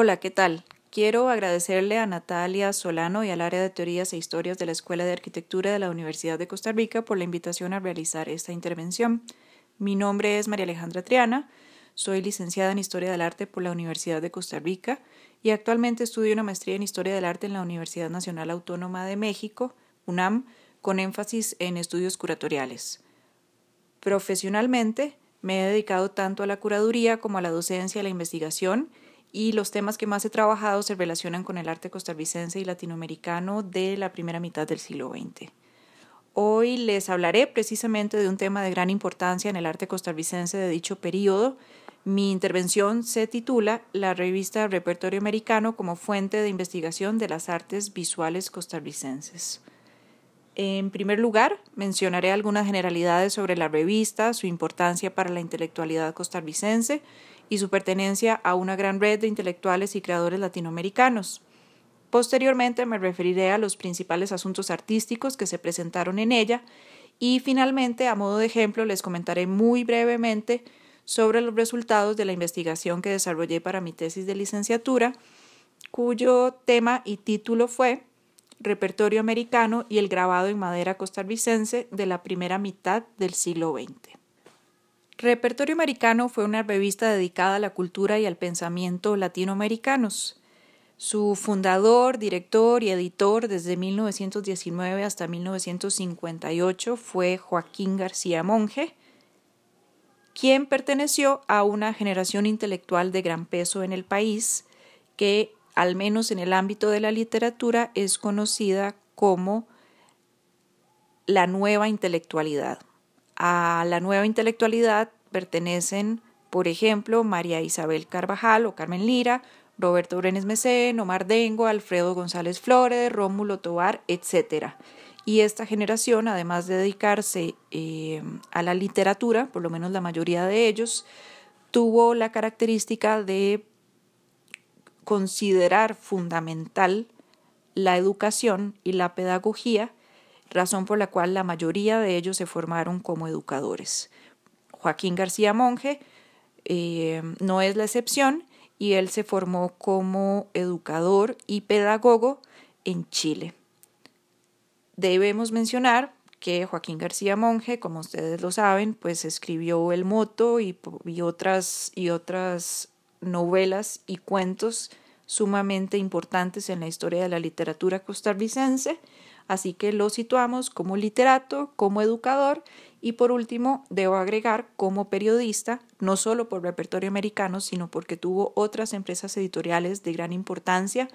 Hola, ¿qué tal? Quiero agradecerle a Natalia Solano y al área de teorías e historias de la Escuela de Arquitectura de la Universidad de Costa Rica por la invitación a realizar esta intervención. Mi nombre es María Alejandra Triana, soy licenciada en Historia del Arte por la Universidad de Costa Rica y actualmente estudio una maestría en Historia del Arte en la Universidad Nacional Autónoma de México, UNAM, con énfasis en estudios curatoriales. Profesionalmente, me he dedicado tanto a la curaduría como a la docencia y la investigación y los temas que más he trabajado se relacionan con el arte costarricense y latinoamericano de la primera mitad del siglo XX. Hoy les hablaré precisamente de un tema de gran importancia en el arte costarricense de dicho periodo. Mi intervención se titula La revista Repertorio Americano como fuente de investigación de las artes visuales costarricenses. En primer lugar, mencionaré algunas generalidades sobre la revista, su importancia para la intelectualidad costarricense y su pertenencia a una gran red de intelectuales y creadores latinoamericanos. Posteriormente me referiré a los principales asuntos artísticos que se presentaron en ella y finalmente, a modo de ejemplo, les comentaré muy brevemente sobre los resultados de la investigación que desarrollé para mi tesis de licenciatura, cuyo tema y título fue Repertorio americano y el grabado en madera costarricense de la primera mitad del siglo XX. Repertorio Americano fue una revista dedicada a la cultura y al pensamiento latinoamericanos. Su fundador, director y editor desde 1919 hasta 1958 fue Joaquín García Monge, quien perteneció a una generación intelectual de gran peso en el país que, al menos en el ámbito de la literatura, es conocida como la nueva intelectualidad. A la nueva intelectualidad pertenecen, por ejemplo, María Isabel Carvajal o Carmen Lira, Roberto Brenes Mesén, Omar Dengo, Alfredo González Flores, Rómulo Tobar, etc. Y esta generación, además de dedicarse eh, a la literatura, por lo menos la mayoría de ellos, tuvo la característica de considerar fundamental la educación y la pedagogía razón por la cual la mayoría de ellos se formaron como educadores. Joaquín García Monge eh, no es la excepción y él se formó como educador y pedagogo en Chile. Debemos mencionar que Joaquín García Monge, como ustedes lo saben, pues escribió El Moto y, otras, y otras novelas y cuentos sumamente importantes en la historia de la literatura costarricense así que lo situamos como literato, como educador y por último debo agregar como periodista, no solo por repertorio americano, sino porque tuvo otras empresas editoriales de gran importancia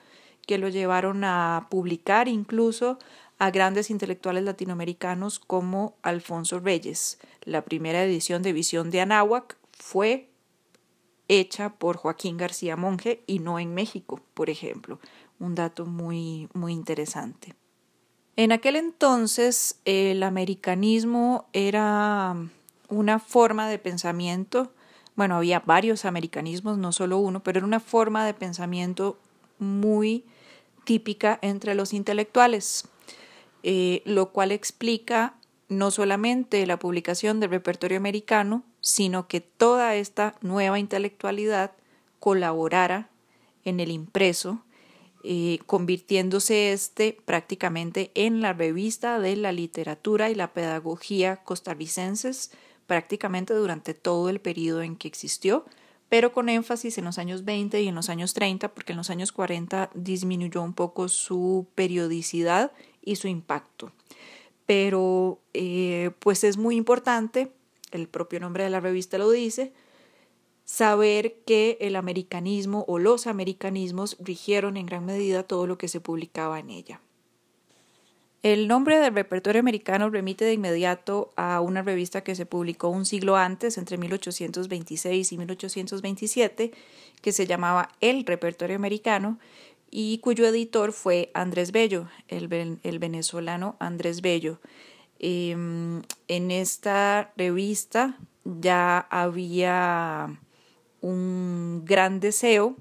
que lo llevaron a publicar incluso a grandes intelectuales latinoamericanos como Alfonso Reyes. La primera edición de Visión de Anáhuac fue hecha por Joaquín García Monge y no en México, por ejemplo. Un dato muy, muy interesante. En aquel entonces el americanismo era una forma de pensamiento, bueno, había varios americanismos, no solo uno, pero era una forma de pensamiento muy típica entre los intelectuales, eh, lo cual explica no solamente la publicación del repertorio americano, sino que toda esta nueva intelectualidad colaborara en el impreso eh, convirtiéndose este prácticamente en la revista de la literatura y la pedagogía costarricenses prácticamente durante todo el periodo en que existió, pero con énfasis en los años 20 y en los años 30, porque en los años 40 disminuyó un poco su periodicidad y su impacto. Pero eh, pues es muy importante, el propio nombre de la revista lo dice, saber que el americanismo o los americanismos rigieron en gran medida todo lo que se publicaba en ella. El nombre del repertorio americano remite de inmediato a una revista que se publicó un siglo antes, entre 1826 y 1827, que se llamaba El Repertorio Americano y cuyo editor fue Andrés Bello, el, venezolano Andrés Bello. Em, en esta revista ya había un gran deseo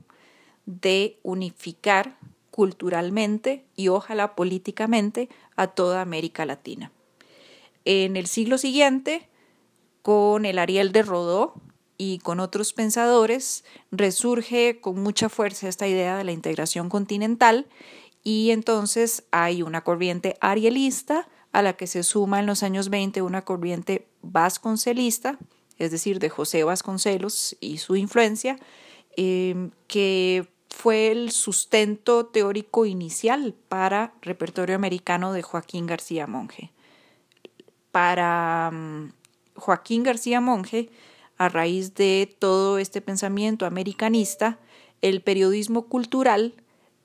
de unificar culturalmente y ojalá políticamente a toda América Latina. En el siglo siguiente, con el Ariel de Rodó y con otros pensadores, resurge con mucha fuerza esta idea de la integración continental y entonces hay una corriente arielista a la que se suma en los años 20 una corriente vasconcelista, es decir, de José Vasconcelos y su influencia, eh, que fue el sustento teórico inicial para repertorio americano de Joaquín García Monge. Para mm, Joaquín García Monge, a raíz de todo este pensamiento americanista, el periodismo cultural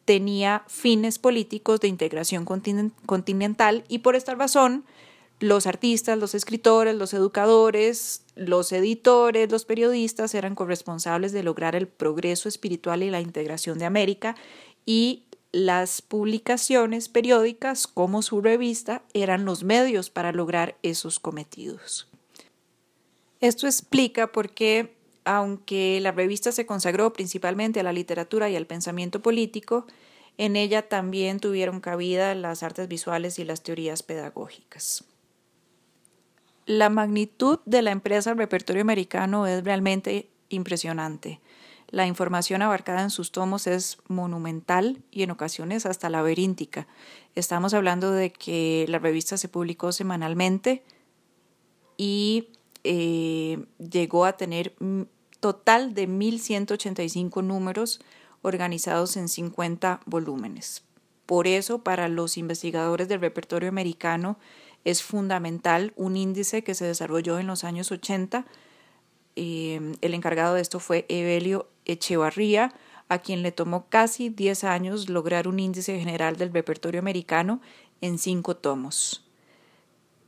tenía fines políticos de integración continental y por esta razón los artistas, los escritores, los educadores, los editores, los periodistas eran corresponsables de lograr el progreso espiritual y la integración de América y las publicaciones periódicas como su revista eran los medios para lograr esos cometidos. Esto explica por qué, aunque la revista se consagró principalmente a la literatura y al pensamiento político, en ella también tuvieron cabida las artes visuales y las teorías pedagógicas. La magnitud de la empresa Repertorio Americano es realmente impresionante. La información abarcada en sus tomos es monumental y en ocasiones hasta laberíntica. Estamos hablando de que la revista se publicó semanalmente y eh, llegó a tener total de 1.185 números organizados en 50 volúmenes. Por eso, para los investigadores del repertorio americano, es fundamental un índice que se desarrolló en los años 80. Eh, el encargado de esto fue Evelio Echevarría, a quien le tomó casi 10 años lograr un índice general del repertorio americano en cinco tomos.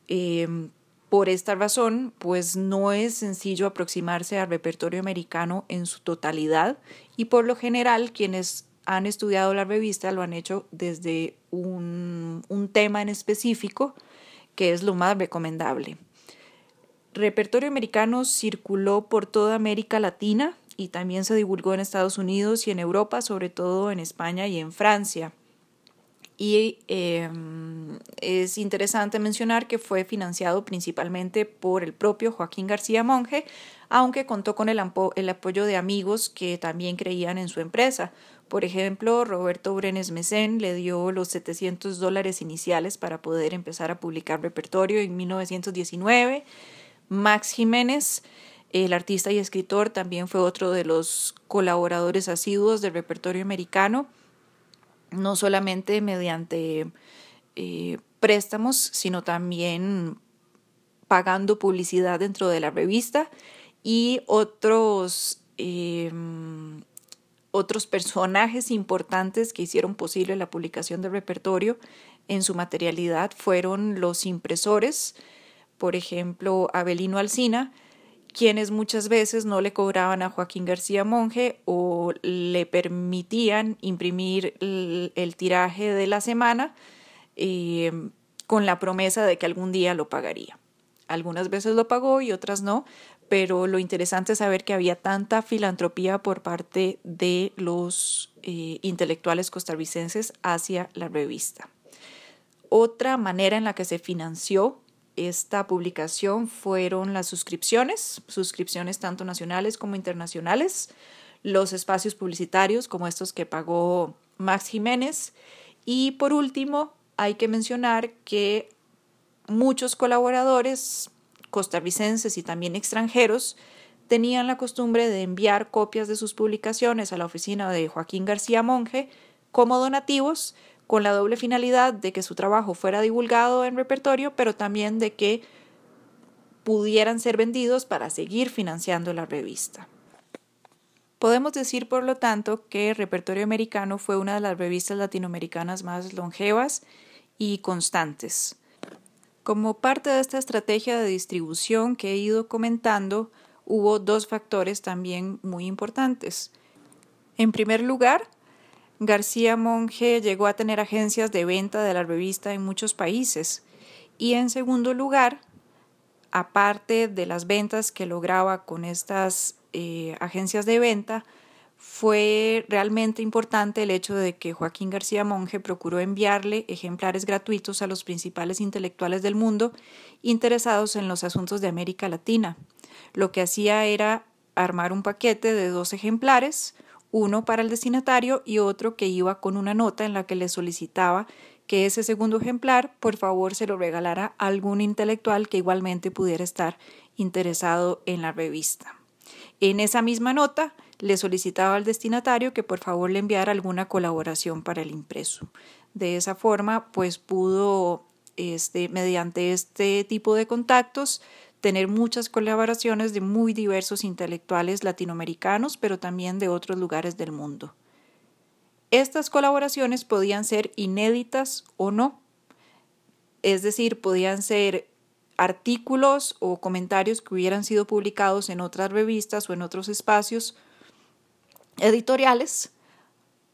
Eh, por esta razón, pues no es sencillo aproximarse al repertorio americano en su totalidad y por lo general quienes han estudiado la revista lo han hecho desde un, un tema en específico que es lo más recomendable. Repertorio americano circuló por toda América Latina y también se divulgó en Estados Unidos y en Europa, sobre todo en España y en Francia. Y em, es interesante mencionar que fue financiado principalmente por el propio Joaquín García Monge, aunque contó con el, el apoyo de amigos que también creían en su empresa, por ejemplo, Roberto Brenes Mesén le dio los 700 dólares iniciales para poder empezar a publicar repertorio en 1919. Max Jiménez, el artista y escritor, también fue otro de los colaboradores asiduos del repertorio americano, no solamente mediante eh, préstamos, sino también pagando publicidad dentro de la revista y otros eh, otros personajes importantes que hicieron posible la publicación del repertorio en su materialidad fueron los impresores, por ejemplo, Abelino Alsina, quienes muchas veces no le cobraban a Joaquín García Monge o le permitían imprimir el, tiraje de la semana eh, con la promesa de que algún día lo pagaría. Algunas veces lo pagó y otras no, pero lo interesante es saber que había tanta filantropía por parte de los eh, intelectuales costarricenses hacia la revista. Otra manera en la que se financió esta publicación fueron las suscripciones, suscripciones tanto nacionales como internacionales, los espacios publicitarios como estos que pagó Max Jiménez y por último hay que mencionar que muchos colaboradores costarricenses y también extranjeros tenían la costumbre de enviar copias de sus publicaciones a la oficina de Joaquín García Monge como donativos con la doble finalidad de que su trabajo fuera divulgado en repertorio, pero también de que pudieran ser vendidos para seguir financiando la revista. Podemos decir, por lo tanto, que Repertorio Americano fue una de las revistas latinoamericanas más longevas y constantes. Como parte de esta estrategia de distribución que he ido comentando, hubo dos factores también muy importantes. En primer lugar, García Monge llegó a tener agencias de venta de la revista en muchos países. Y en segundo lugar, aparte de las ventas que lograba con estas eh, agencias de venta, fue realmente importante el hecho de que Joaquín García Monge procuró enviarle ejemplares gratuitos a los principales intelectuales del mundo interesados en los asuntos de América Latina. Lo que hacía era armar un paquete de dos ejemplares, uno para el destinatario y otro que iba con una nota en la que le solicitaba que ese segundo ejemplar por favor se lo regalara a algún intelectual que igualmente pudiera estar interesado en la revista. En esa misma nota le solicitaba al destinatario que por favor le enviara alguna colaboración para el impreso. De esa forma, pues pudo, este, mediante este tipo de contactos, tener muchas colaboraciones de muy diversos intelectuales latinoamericanos, pero también de otros lugares del mundo. Estas colaboraciones podían ser inéditas o no, es decir, podían ser artículos o comentarios que hubieran sido publicados en otras revistas o en otros espacios editoriales,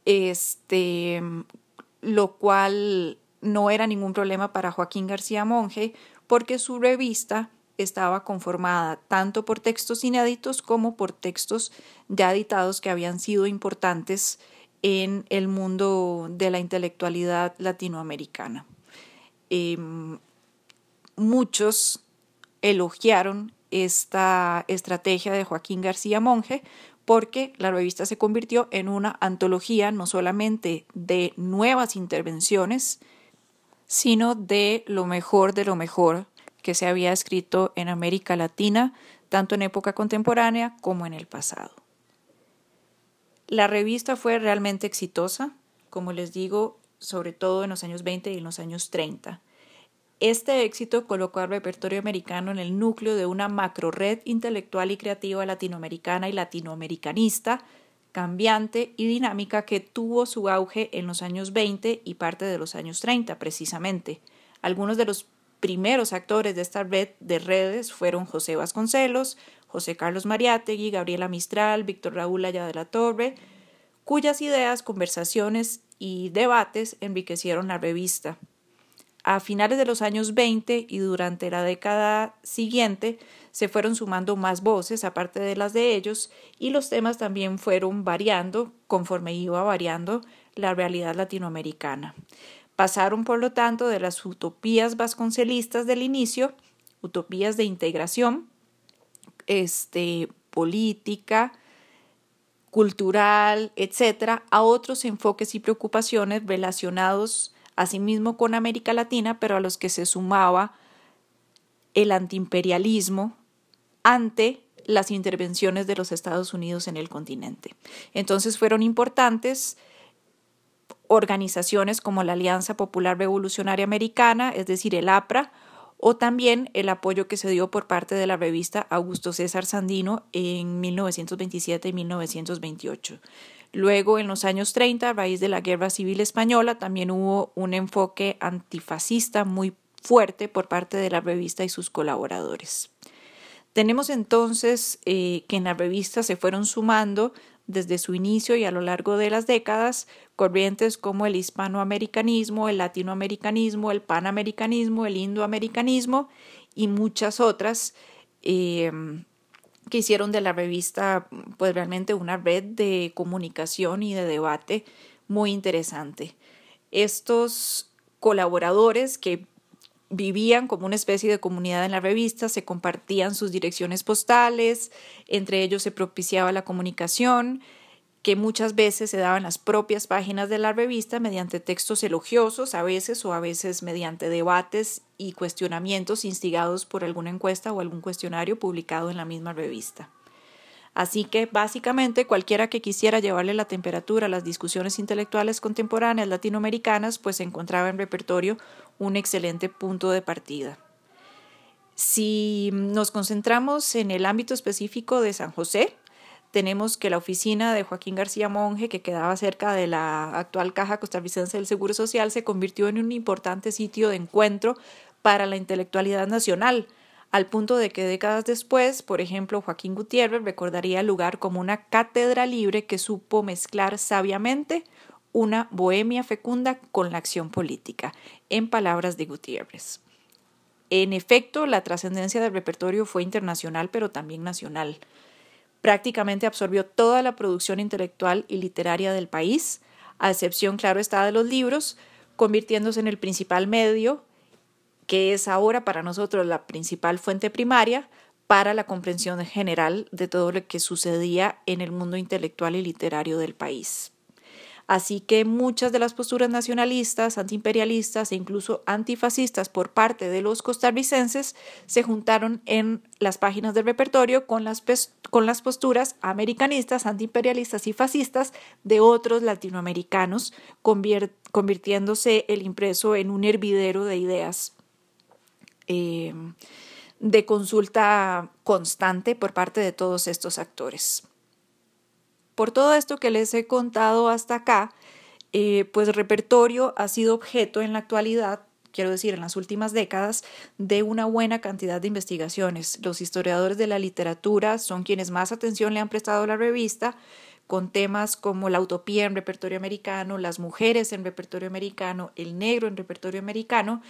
este, lo cual no era ningún problema para Joaquín García Monge, porque su revista estaba conformada tanto por textos inéditos como por textos ya editados que habían sido importantes en el mundo de la intelectualidad latinoamericana. Em, muchos elogiaron esta estrategia de Joaquín García Monge porque la revista se convirtió en una antología no solamente de nuevas intervenciones, sino de lo mejor de lo mejor que se había escrito en América Latina, tanto en época contemporánea como en el pasado. La revista fue realmente exitosa, como les digo, sobre todo en los años 20 y en los años 30. Este éxito colocó al repertorio americano en el núcleo de una macro red intelectual y creativa latinoamericana y latinoamericanista, cambiante y dinámica que tuvo su auge en los años 20 y parte de los años 30, precisamente. Algunos de los primeros actores de esta red de redes fueron José Vasconcelos, José Carlos Mariátegui, Gabriela Mistral, Víctor Raúl Aya de la Torre, cuyas ideas, conversaciones y debates enriquecieron la revista. A finales de los años 20 y durante la década siguiente se fueron sumando más voces aparte de las de ellos y los temas también fueron variando conforme iba variando la realidad latinoamericana. Pasaron, por lo tanto, de las utopías vasconcelistas del inicio, utopías de integración, este, política, cultural, etcétera, a otros enfoques y preocupaciones relacionados asimismo con América Latina, pero a los que se sumaba el antiimperialismo ante las intervenciones de los Estados Unidos en el continente. Entonces fueron importantes organizaciones como la Alianza Popular Revolucionaria Americana, es decir, el APRA, o también el apoyo que se dio por parte de la revista Augusto César Sandino en 1927 y 1928. Luego, en los años 30, a raíz de la Guerra Civil Española, también hubo un enfoque antifascista muy fuerte por parte de la revista y sus colaboradores. Tenemos entonces eh, que en la revista se fueron sumando desde su inicio y a lo largo de las décadas corrientes como el hispanoamericanismo, el latinoamericanismo, el panamericanismo, el indoamericanismo y muchas otras. Eh, que hicieron de la revista pues realmente una red de comunicación y de debate muy interesante. Estos colaboradores que vivían como una especie de comunidad en la revista, se compartían sus direcciones postales, entre ellos se propiciaba la comunicación, que muchas veces se daban las propias páginas de la revista mediante textos elogiosos, a veces o a veces mediante debates y cuestionamientos instigados por alguna encuesta o algún cuestionario publicado en la misma revista. Así que básicamente cualquiera que quisiera llevarle la temperatura a las discusiones intelectuales contemporáneas latinoamericanas, pues encontraba en repertorio un excelente punto de partida. Si nos concentramos en el ámbito específico de San José, tenemos que la oficina de Joaquín García Monge, que quedaba cerca de la actual Caja Costarricense del Seguro Social, se convirtió en un importante sitio de encuentro para la intelectualidad nacional, al punto de que décadas después, por ejemplo, Joaquín Gutiérrez recordaría el lugar como una cátedra libre que supo mezclar sabiamente una bohemia fecunda con la acción política, en palabras de Gutiérrez. En efecto, la trascendencia del repertorio fue internacional, pero también nacional prácticamente absorbió toda la producción intelectual y literaria del país, a excepción, claro está, de los libros, convirtiéndose en el principal medio, que es ahora para nosotros la principal fuente primaria, para la comprensión general de todo lo que sucedía en el mundo intelectual y literario del país. Así que muchas de las posturas nacionalistas, antiimperialistas e incluso antifascistas por parte de los costarricenses se juntaron en las páginas del repertorio con las, con las posturas americanistas, antiimperialistas y fascistas de otros latinoamericanos, convirtiéndose el impreso en un hervidero de ideas. Eh, de consulta constante por parte de todos estos actores. Por todo esto que les he contado hasta acá, eh, pues repertorio ha sido objeto en la actualidad, quiero decir, en las últimas décadas, de una buena cantidad de investigaciones. Los historiadores de la literatura son quienes más atención le han prestado a la revista, con temas como la utopía en repertorio americano, las mujeres en repertorio americano, el negro en repertorio americano,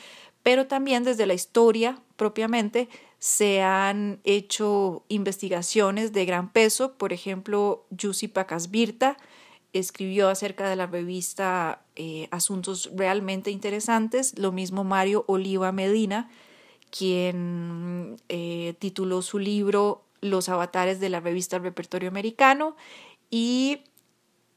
pero también desde la historia propiamente se han hecho investigaciones de gran peso. Por ejemplo, Jussi Pacasvirta escribió acerca de la revista eh, asuntos realmente interesantes. Lo mismo Mario Oliva Medina, quien eh, tituló su libro Los avatares de la revista Repertorio Americano y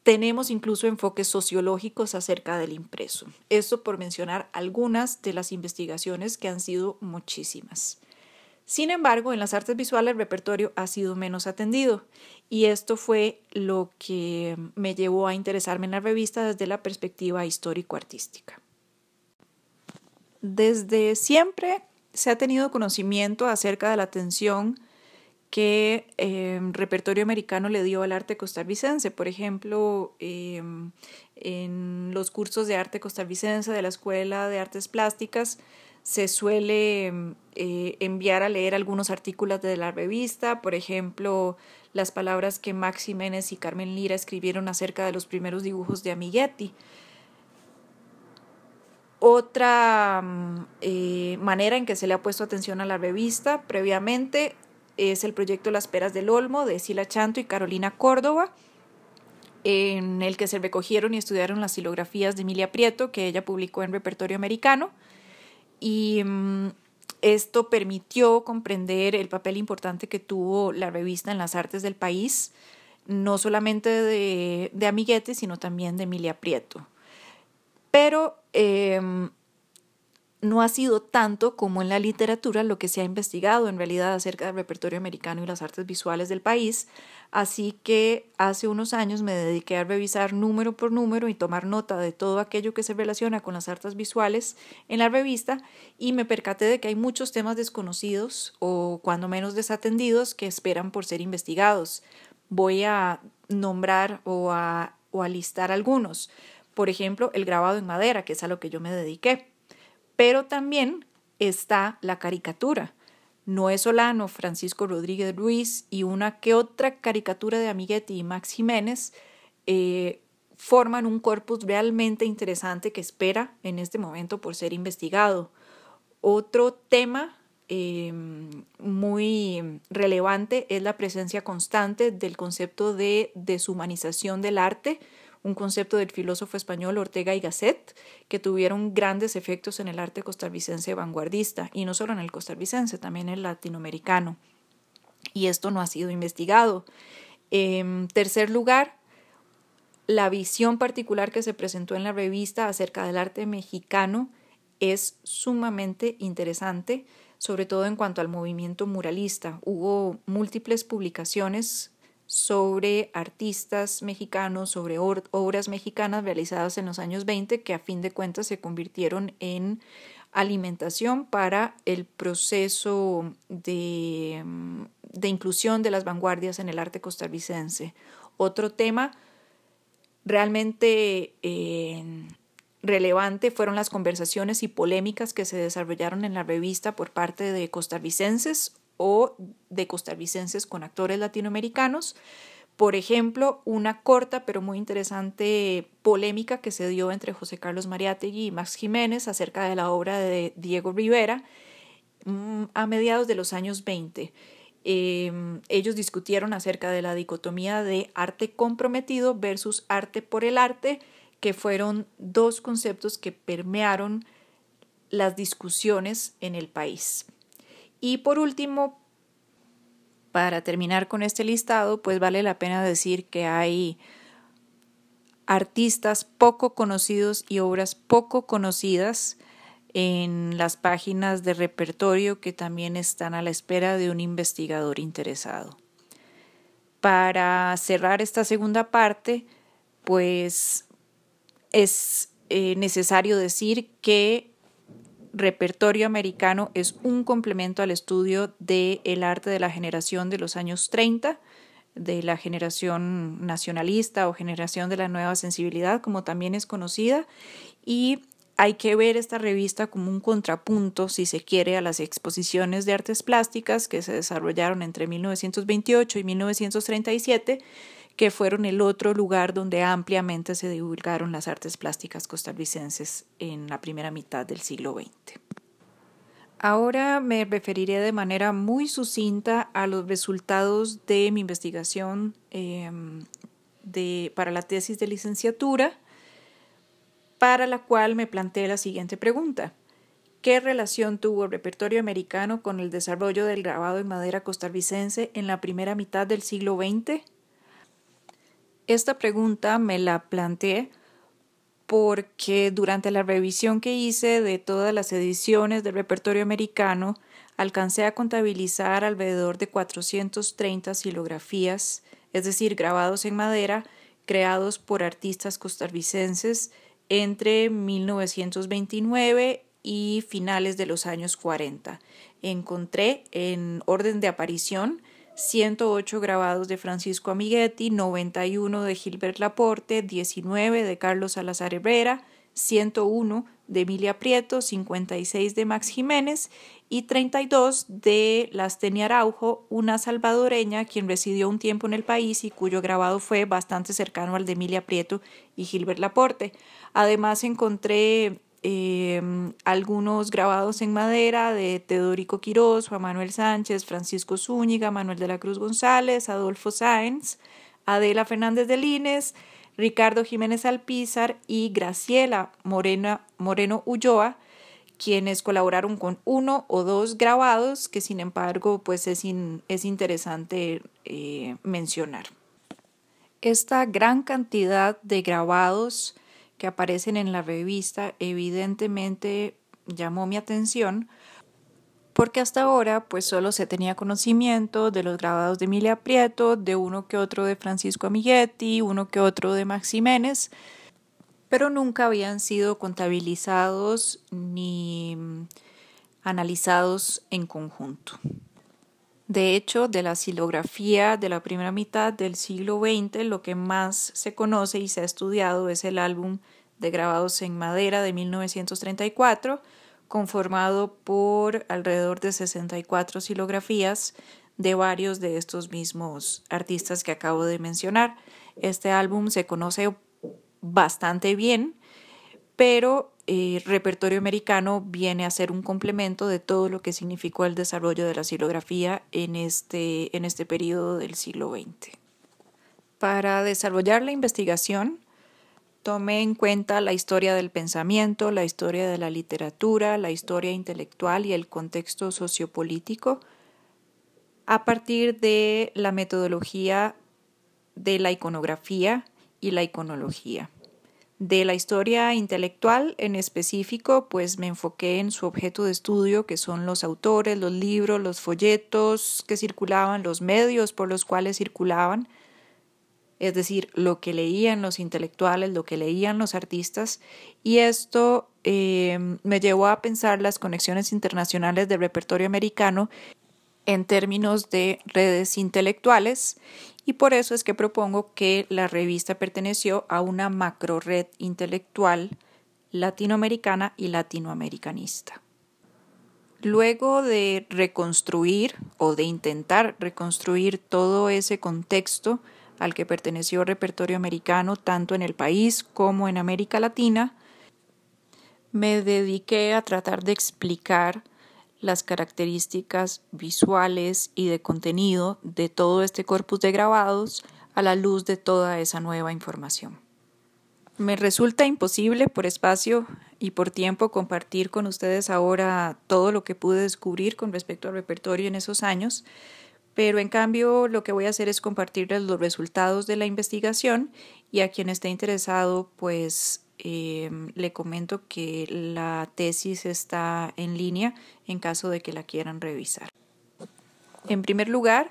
tenemos incluso enfoques sociológicos acerca del impreso. Esto por mencionar algunas de las investigaciones que han sido muchísimas. Sin embargo, en las artes visuales el repertorio ha sido menos atendido y esto fue lo que me llevó a interesarme en la revista desde la perspectiva histórico-artística. Desde siempre se ha tenido conocimiento acerca de la atención que em, repertorio americano le dio al arte costarricense. Por ejemplo, em, en los cursos de arte costarricense de la Escuela de Artes Plásticas se suele em, eh, enviar a leer algunos artículos de la revista, por ejemplo, las palabras que Max Jiménez y Carmen Lira escribieron acerca de los primeros dibujos de Amiguetti. Otra eh, manera en que se le ha puesto atención a la revista previamente es el proyecto Las Peras del Olmo de Sila Chanto y Carolina Córdoba, en el que se recogieron y estudiaron las silografías de Emilia Prieto, que ella publicó en Repertorio Americano. Y mm, esto permitió comprender el papel importante que tuvo la revista en las artes del país, no solamente de, de sino también de Emilia Prieto. Pero em, no ha sido tanto como en la literatura lo que se ha investigado en realidad acerca del repertorio americano y las artes visuales del país, así que hace unos años me dediqué a revisar número por número y tomar nota de todo aquello que se relaciona con las artes visuales en la revista y me percaté de que hay muchos temas desconocidos o cuando menos desatendidos que esperan por ser investigados. Voy a nombrar o a, o a listar algunos. Por ejemplo, el grabado en madera, que es a lo que yo me dediqué pero también está la caricatura. Noé Solano, Francisco Rodríguez Ruiz y una que otra caricatura de Amiguetti y Max Jiménez eh, forman un corpus realmente interesante que espera en este momento por ser investigado. Otro tema eh, muy relevante es la presencia constante del concepto de deshumanización del arte un concepto del filósofo español Ortega y Gasset, que tuvieron grandes efectos en el arte costarricense vanguardista, y no solo en el costarricense, también en el latinoamericano. Y esto no ha sido investigado. En tercer lugar, la visión particular que se presentó en la revista acerca del arte mexicano es sumamente interesante, sobre todo en cuanto al movimiento muralista. Hubo múltiples publicaciones sobre artistas mexicanos, sobre obras mexicanas realizadas en los años 20 que a fin de cuentas se convirtieron en alimentación para el proceso de, inclusión de las vanguardias en el arte costarricense. Otro tema realmente eh, relevante fueron las conversaciones y polémicas que se desarrollaron en la revista por parte de costarricenses o de costarricenses con actores latinoamericanos. Por ejemplo, una corta pero muy interesante polémica que se dio entre José Carlos Mariátegui y Max Jiménez acerca de la obra de Diego Rivera mm, a mediados de los años 20. Em, ellos discutieron acerca de la dicotomía de arte comprometido versus arte por el arte, que fueron dos conceptos que permearon las discusiones en el país. Y por último, Para terminar con este listado, pues vale la pena decir que hay artistas poco conocidos y obras poco conocidas en las páginas de repertorio que también están a la espera de un investigador interesado. Para cerrar esta segunda parte, pues es eh, necesario decir que repertorio americano es un complemento al estudio del el arte de la generación de los años 30, de la generación nacionalista o generación de la nueva sensibilidad, como también es conocida, y hay que ver esta revista como un contrapunto, si se quiere, a las exposiciones de artes plásticas que se desarrollaron entre 1928 y 1937, que fueron el otro lugar donde ampliamente se divulgaron las artes plásticas costarricenses en la primera mitad del siglo XX. Ahora me referiré de manera muy sucinta a los resultados de mi investigación em, de, para la tesis de licenciatura, para la cual me planteé la siguiente pregunta. ¿Qué relación tuvo el repertorio americano con el desarrollo del grabado en madera costarricense en la primera mitad del siglo XX? Esta pregunta me la planteé porque durante la revisión que hice de todas las ediciones del repertorio americano, alcancé a contabilizar alrededor de 430 silografías, es decir, grabados en madera, creados por artistas costarricenses entre 1929 y finales de los años 40. Encontré en orden de aparición 108 grabados de Francisco Amiguetti, 91 de Gilbert Laporte, 19 de Carlos Salazar Herrera, 101 de Emilia Prieto, 56 de Max Jiménez y 32 de Lastenia Araujo, una salvadoreña quien residió un tiempo en el país y cuyo grabado fue bastante cercano al de Emilia Prieto y Gilbert Laporte. Además encontré Em, algunos grabados en madera de Teodorico Quirós, Juan Manuel Sánchez, Francisco Zúñiga, Manuel de la Cruz González, Adolfo Sáenz, Adela Fernández de Lines, Ricardo Jiménez Alpizar y Graciela Moreno Ulloa, quienes colaboraron con uno o dos grabados que sin embargo pues es, es interesante eh, mencionar. Esta gran cantidad de grabados que aparecen en la revista evidentemente llamó mi atención porque hasta ahora pues solo se tenía conocimiento de los grabados de Emilia Prieto, de uno que otro de Francisco Amiguetti, uno que otro de Max Jiménez, pero nunca habían sido contabilizados ni analizados en conjunto. De hecho, de la silografía de la primera mitad del siglo XX, lo que más se conoce y se ha estudiado es el álbum de grabados en madera de 1934, conformado por alrededor de 64 silografías de varios de estos mismos artistas que acabo de mencionar. Este álbum se conoce bastante bien, pero el repertorio americano viene a ser un complemento de todo lo que significó el desarrollo de la silografía en este, en este periodo del siglo XX. Para desarrollar la investigación, tomé en cuenta la historia del pensamiento, la historia de la literatura, la historia intelectual y el contexto sociopolítico a partir de la metodología de la iconografía y la iconología. De la historia intelectual en específico, pues me enfoqué en su objeto de estudio, que son los autores, los libros, los folletos que circulaban, los medios por los cuales circulaban, es decir, lo que leían los intelectuales, lo que leían los artistas, y esto eh, me llevó a pensar las conexiones internacionales del repertorio americano en términos de redes intelectuales y por eso es que propongo que la revista perteneció a una macro red intelectual latinoamericana y latinoamericanista. Luego de reconstruir o de intentar reconstruir todo ese contexto al que perteneció el repertorio americano tanto en el país como en América Latina, me dediqué a tratar de explicar las características visuales y de contenido de todo este corpus de grabados a la luz de toda esa nueva información. Me resulta imposible por espacio y por tiempo compartir con ustedes ahora todo lo que pude descubrir con respecto al repertorio en esos años, pero en cambio lo que voy a hacer es compartirles los resultados de la investigación y a quien esté interesado pues em, le comento que la tesis está en línea en caso de que la quieran revisar. En primer lugar,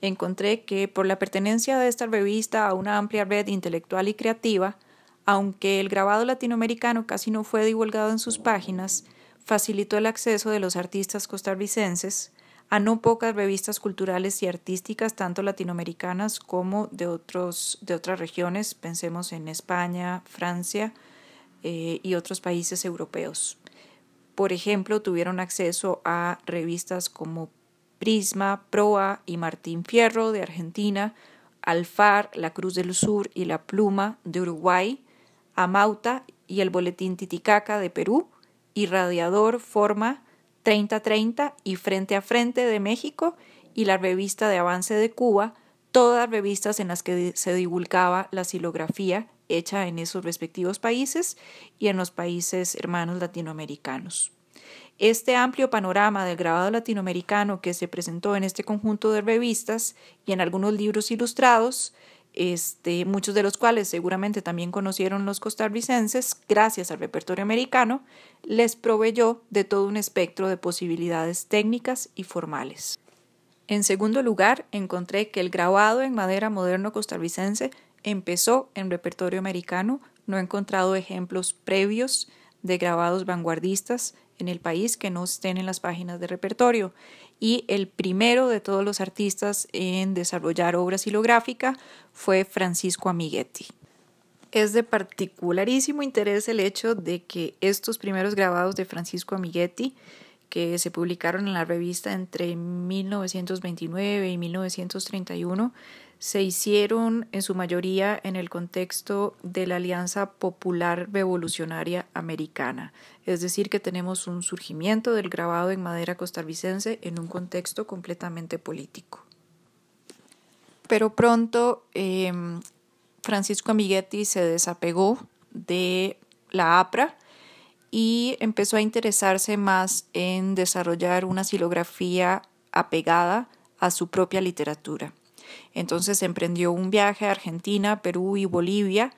encontré que por la pertenencia de esta revista a una amplia red intelectual y creativa, aunque el grabado latinoamericano casi no fue divulgado en sus páginas, facilitó el acceso de los artistas costarricenses a no pocas revistas culturales y artísticas, tanto latinoamericanas como de, otros, de otras regiones, pensemos en España, Francia eh, y otros países europeos. Por ejemplo, tuvieron acceso a revistas como Prisma, Proa y Martín Fierro de Argentina, Alfar, La Cruz del Sur y La Pluma de Uruguay, Amauta y el Boletín Titicaca de Perú, y Radiador, Forma, 3030 y Frente a Frente de México y la revista de Avance de Cuba, todas revistas en las que se divulgaba la silografía hecha en esos respectivos países y en los países hermanos latinoamericanos. Este amplio panorama del grabado latinoamericano que se presentó en este conjunto de revistas y en algunos libros ilustrados este, muchos de los cuales seguramente también conocieron los costarricenses, gracias al repertorio americano, les proveyó de todo un espectro de posibilidades técnicas y formales. En segundo lugar, encontré que el grabado en madera moderno costarricense empezó en repertorio americano, no he encontrado ejemplos previos de grabados vanguardistas en el país que no estén en las páginas de repertorio. Y el primero de todos los artistas en desarrollar obra silográfica fue Francisco Amiguetti. Es de particularísimo interés el hecho de que estos primeros grabados de Francisco Amiguetti, que se publicaron en la revista entre 1929 y 1931, se hicieron en su mayoría en el contexto de la Alianza Popular Revolucionaria Americana, es decir, que tenemos un surgimiento del grabado en madera costarricense en un contexto completamente político. Pero pronto em, Francisco Amiguetti se desapegó de la APRA y empezó a interesarse más en desarrollar una silografía apegada a su propia literatura. Entonces emprendió un viaje a Argentina, Perú y Bolivia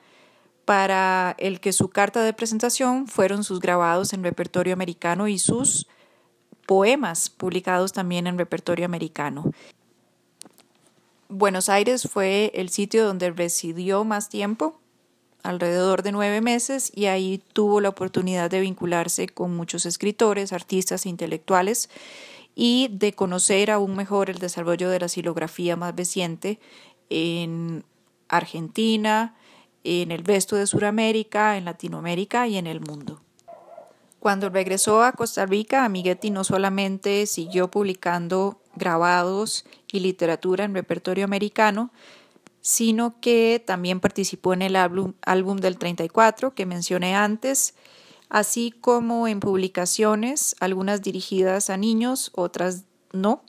para el que su carta de presentación fueron sus grabados en repertorio americano y sus poemas publicados también en repertorio americano. Buenos Aires fue el sitio donde residió más tiempo, alrededor de nueve meses, y ahí tuvo la oportunidad de vincularse con muchos escritores, artistas e intelectuales y de conocer aún mejor el desarrollo de la silografía más reciente en Argentina, en el resto de Sudamérica, en Latinoamérica y en el mundo. Cuando regresó a Costa Rica, Amiguetti no solamente siguió publicando grabados y literatura en repertorio americano, sino que también participó en el álbum, álbum del 34 que mencioné antes, así como en publicaciones, algunas dirigidas a niños, otras no,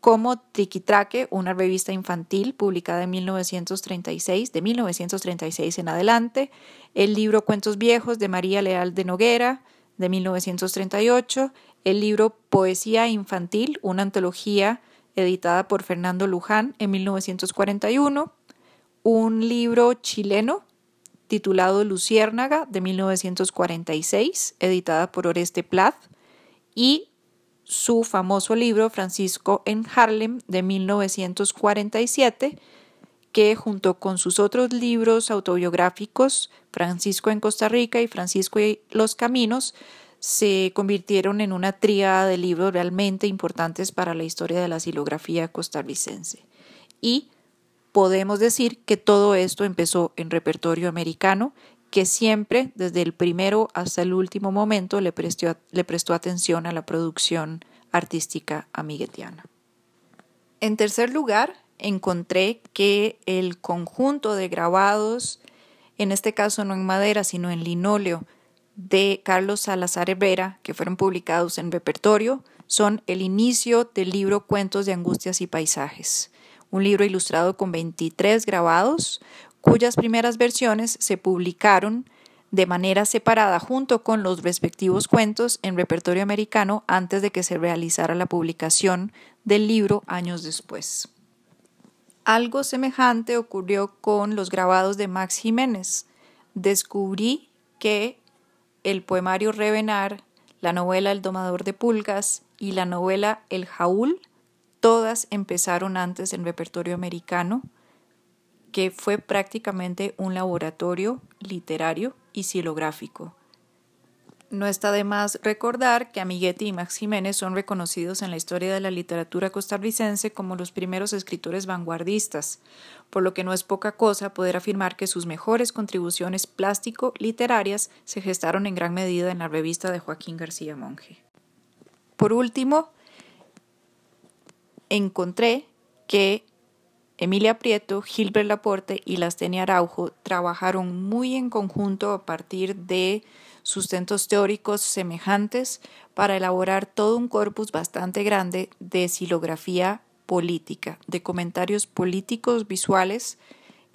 como Triquitraque, una revista infantil publicada en 1936, de 1936 en adelante, el libro Cuentos Viejos de María Leal de Noguera, de 1938, el libro Poesía Infantil, una antología editada por Fernando Luján en 1941, un libro chileno titulado Luciérnaga de 1946, editada por Oreste Plath, y su famoso libro Francisco en Harlem de 1947, que junto con sus otros libros autobiográficos, Francisco en Costa Rica y Francisco y los Caminos, se convirtieron en una tríada de libros realmente importantes para la historia de la silografía costarricense. Y podemos decir que todo esto empezó en repertorio americano, que siempre, desde el primero hasta el último momento, le prestó, atención a la producción artística amiguetiana. En tercer lugar, encontré que el conjunto de grabados, en este caso no en madera, sino en linóleo, de Carlos Salazar Herrera, que fueron publicados en repertorio, son el inicio del libro Cuentos de Angustias y Paisajes un libro ilustrado con 23 grabados, cuyas primeras versiones se publicaron de manera separada junto con los respectivos cuentos en repertorio americano antes de que se realizara la publicación del libro años después. Algo semejante ocurrió con los grabados de Max Jiménez. Descubrí que el poemario Revenar, la novela El domador de pulgas y la novela El jaúl, todas empezaron antes en repertorio americano, que fue prácticamente un laboratorio literario y silográfico. No está de más recordar que Amiguetti y Max Jiménez son reconocidos en la historia de la literatura costarricense como los primeros escritores vanguardistas, por lo que no es poca cosa poder afirmar que sus mejores contribuciones plástico-literarias se gestaron en gran medida en la revista de Joaquín García Monge. Por último, encontré que Emilia Prieto, Gilbert Laporte y Lastenia Araujo trabajaron muy en conjunto a partir de sustentos teóricos semejantes para elaborar todo un corpus bastante grande de silografía política, de comentarios políticos visuales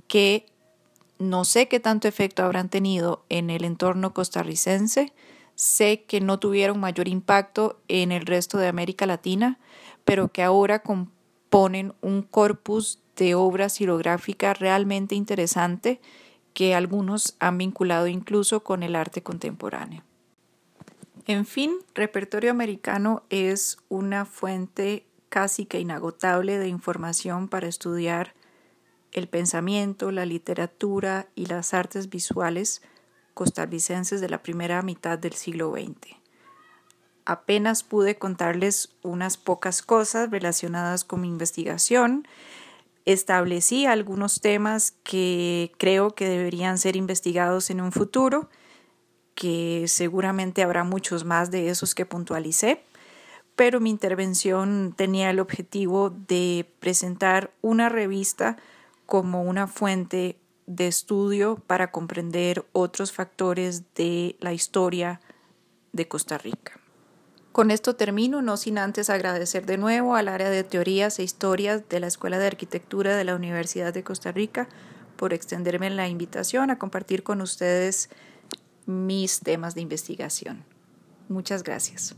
que no sé qué tanto efecto habrán tenido en el entorno costarricense, sé que no tuvieron mayor impacto en el resto de América Latina, pero que ahora componen un corpus de obra silográfica realmente interesante que algunos han vinculado incluso con el arte contemporáneo. En fin, repertorio americano es una fuente casi que inagotable de información para estudiar el pensamiento, la literatura y las artes visuales costarricenses de la primera mitad del siglo XX. Apenas pude contarles unas pocas cosas relacionadas con mi investigación establecí algunos temas que creo que deberían ser investigados en un futuro, que seguramente habrá muchos más de esos que puntualicé, pero mi intervención tenía el objetivo de presentar una revista como una fuente de estudio para comprender otros factores de la historia de Costa Rica. Con esto termino, no sin antes agradecer de nuevo al área de teorías e historias de la Escuela de Arquitectura de la Universidad de Costa Rica por extenderme la invitación a compartir con ustedes mis temas de investigación. Muchas gracias.